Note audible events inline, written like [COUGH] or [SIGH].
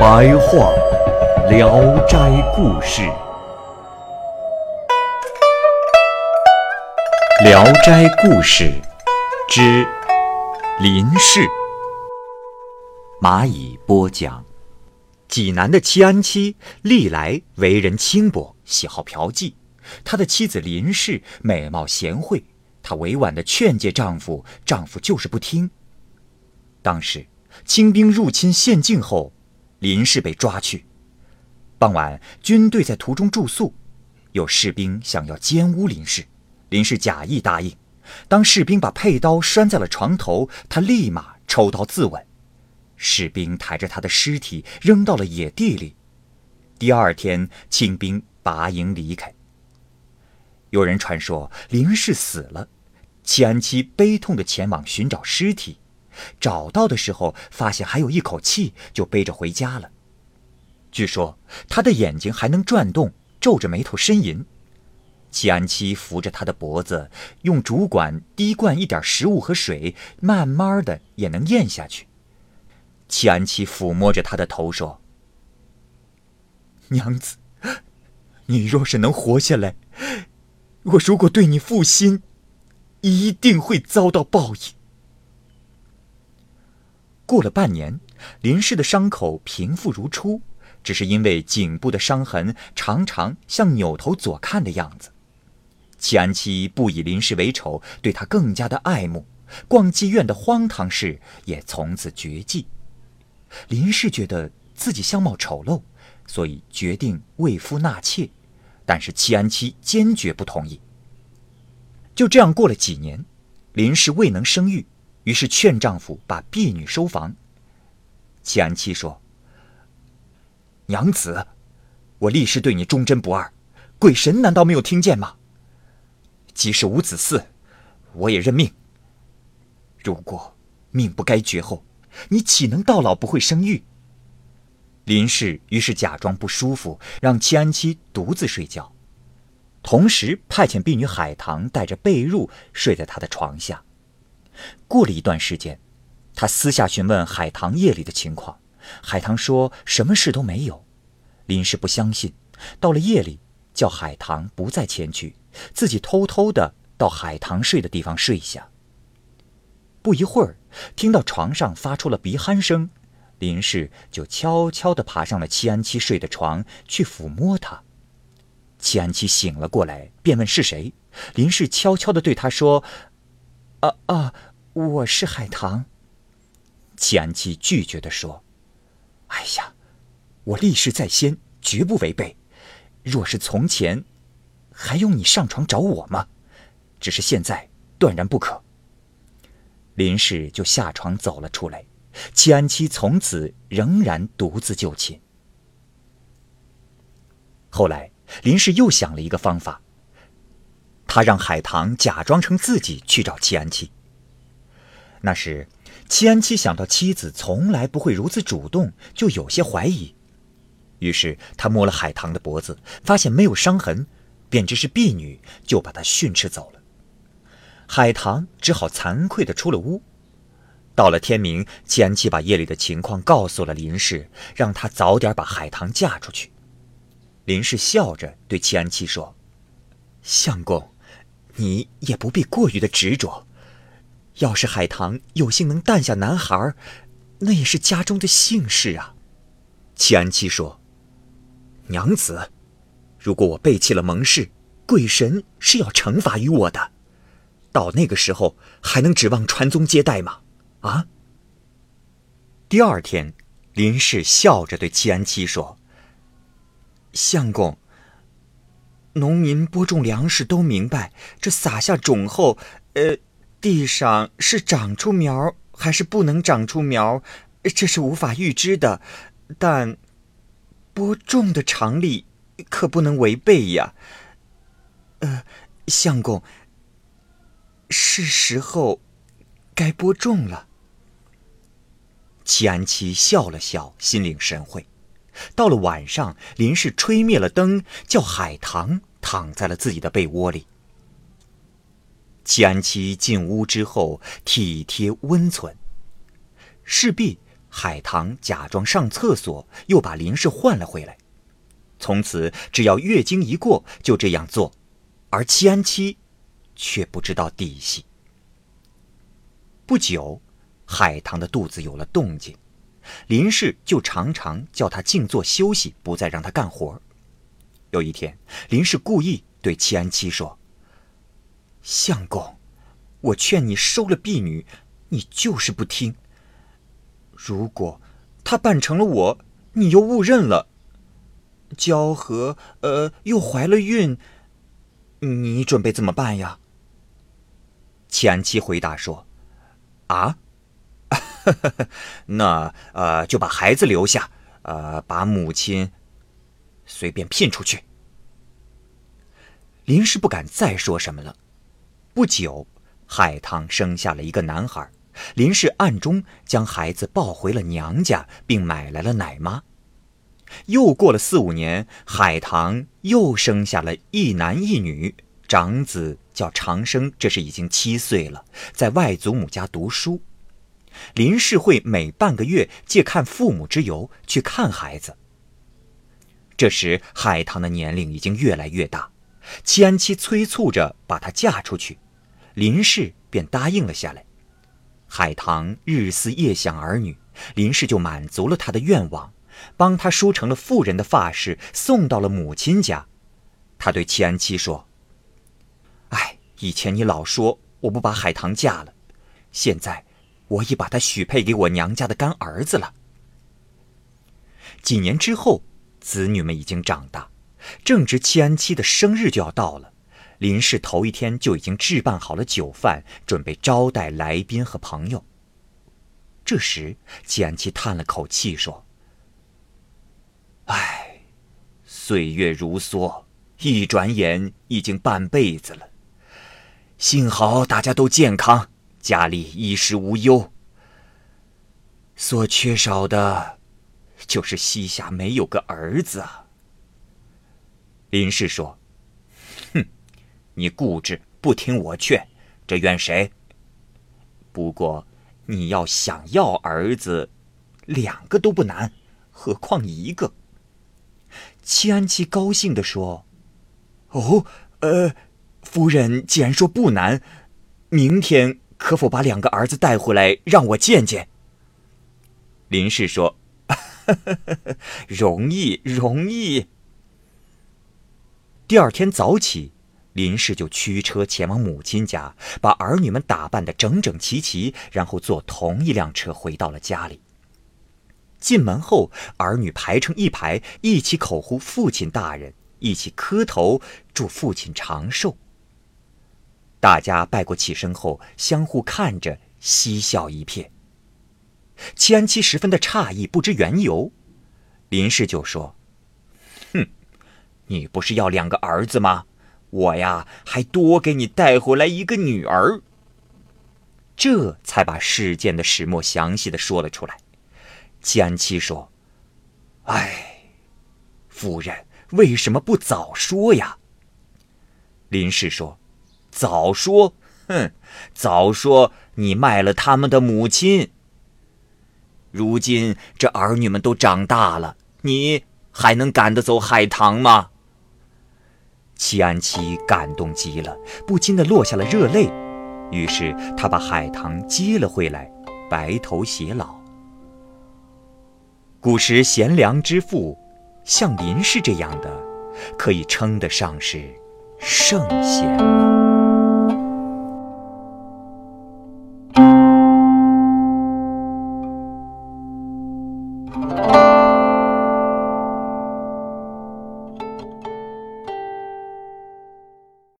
白话《聊斋故事》，《聊斋故事》之林氏，蚂蚁播讲。济南的七安七历来为人轻薄，喜好嫖妓。他的妻子林氏美貌贤惠，她委婉地劝诫丈夫，丈夫就是不听。当时清兵入侵县境后，林氏被抓去。傍晚，军队在途中住宿，有士兵想要奸污林氏，林氏假意答应。当士兵把佩刀拴在了床头，他立马抽刀自刎。士兵抬着他的尸体扔到了野地里。第二天，清兵拔营离开。有人传说林氏死了，齐安七悲痛地前往寻找尸体，找到的时候发现还有一口气，就背着回家了。据说他的眼睛还能转动，皱着眉头呻吟。齐安七扶着他的脖子，用竹管滴灌一点食物和水，慢慢的也能咽下去。齐安琪抚摸着他的头说：“娘子，你若是能活下来，我如果对你负心，一定会遭到报应。”过了半年，林氏的伤口平复如初，只是因为颈部的伤痕常常像扭头左看的样子。齐安七不以林氏为丑，对他更加的爱慕，逛妓院的荒唐事也从此绝迹。林氏觉得自己相貌丑陋，所以决定为夫纳妾，但是戚安妻坚决不同意。就这样过了几年，林氏未能生育，于是劝丈夫把婢女收房。戚安妻说：“娘子，我立誓对你忠贞不二，鬼神难道没有听见吗？即使无子嗣，我也认命。如果命不该绝后。”你岂能到老不会生育？林氏于是假装不舒服，让戚安七独自睡觉，同时派遣婢女海棠带着被褥睡在他的床下。过了一段时间，他私下询问海棠夜里的情况，海棠说什么事都没有。林氏不相信，到了夜里，叫海棠不再前去，自己偷偷的到海棠睡的地方睡下。不一会儿，听到床上发出了鼻鼾声，林氏就悄悄地爬上了戚安七睡的床，去抚摸他。戚安七醒了过来，便问是谁。林氏悄悄地对他说：“啊啊，我是海棠。”戚安七拒绝地说：“哎呀，我立誓在先，绝不违背。若是从前，还用你上床找我吗？只是现在，断然不可。”林氏就下床走了出来，戚安七从此仍然独自就寝。后来，林氏又想了一个方法，他让海棠假装成自己去找戚安七。那时，戚安七想到妻子从来不会如此主动，就有些怀疑，于是他摸了海棠的脖子，发现没有伤痕，便知是婢女，就把她训斥走了。海棠只好惭愧地出了屋。到了天明，季安七把夜里的情况告诉了林氏，让他早点把海棠嫁出去。林氏笑着对季安七说：“相公，你也不必过于的执着。要是海棠有幸能诞下男孩，那也是家中的幸事啊。”季安七说：“娘子，如果我背弃了盟誓，鬼神是要惩罚于我的。”到那个时候还能指望传宗接代吗？啊！第二天，林氏笑着对戚安七说：“相公，农民播种粮食都明白，这撒下种后，呃，地上是长出苗还是不能长出苗，这是无法预知的。但播种的常理可不能违背呀。呃，相公，是时候该播种了。齐安琪笑了笑，心领神会。到了晚上，林氏吹灭了灯，叫海棠躺在了自己的被窝里。齐安七进屋之后，体贴温存。势必，海棠假装上厕所，又把林氏换了回来。从此，只要月经一过，就这样做。而齐安七却不知道底细。不久，海棠的肚子有了动静。林氏就常常叫他静坐休息，不再让他干活。有一天，林氏故意对齐安七说：“相公，我劝你收了婢女，你就是不听。如果她扮成了我，你又误认了。娇和，呃，又怀了孕，你准备怎么办呀？”前妻回答说：“啊。[LAUGHS] ”那呃，就把孩子留下，呃，把母亲随便聘出去。林氏不敢再说什么了。不久，海棠生下了一个男孩，林氏暗中将孩子抱回了娘家，并买来了奶妈。又过了四五年，海棠又生下了一男一女，长子叫长生，这时已经七岁了，在外祖母家读书。林氏会每半个月借看父母之由去看孩子。这时海棠的年龄已经越来越大，齐安七催促着把她嫁出去，林氏便答应了下来。海棠日思夜想儿女，林氏就满足了他的愿望，帮他梳成了妇人的发饰，送到了母亲家。他对齐安七说：“哎，以前你老说我不把海棠嫁了，现在……”我已把她许配给我娘家的干儿子了。几年之后，子女们已经长大，正值七安七的生日就要到了。林氏头一天就已经置办好了酒饭，准备招待来宾和朋友。这时，七安七叹了口气说：“唉，岁月如梭，一转眼已经半辈子了。幸好大家都健康。”家里衣食无忧，所缺少的，就是膝下没有个儿子啊。林氏说：“哼，你固执不听我劝，这怨谁？不过你要想要儿子，两个都不难，何况一个？”齐安琪高兴地说：“哦，呃，夫人既然说不难，明天。”可否把两个儿子带回来让我见见？林氏说：“ [LAUGHS] 容易，容易。”第二天早起，林氏就驱车前往母亲家，把儿女们打扮的整整齐齐，然后坐同一辆车回到了家里。进门后，儿女排成一排，一起口呼父亲大人，一起磕头祝父亲长寿。大家拜过起身后，相互看着，嬉笑一片。齐安七十分的诧异，不知缘由。林氏就说：“，你不是要两个儿子吗？我呀，还多给你带回来一个女儿。”这才把事件的始末详细的说了出来。齐安七说：“哎，夫人为什么不早说呀？”林氏说。早说，哼！早说你卖了他们的母亲。如今这儿女们都长大了，你还能赶得走海棠吗？齐安琪感动极了，不禁的落下了热泪。于是他把海棠接了回来，白头偕老。古时贤良之妇，像林氏这样的，可以称得上是圣贤了。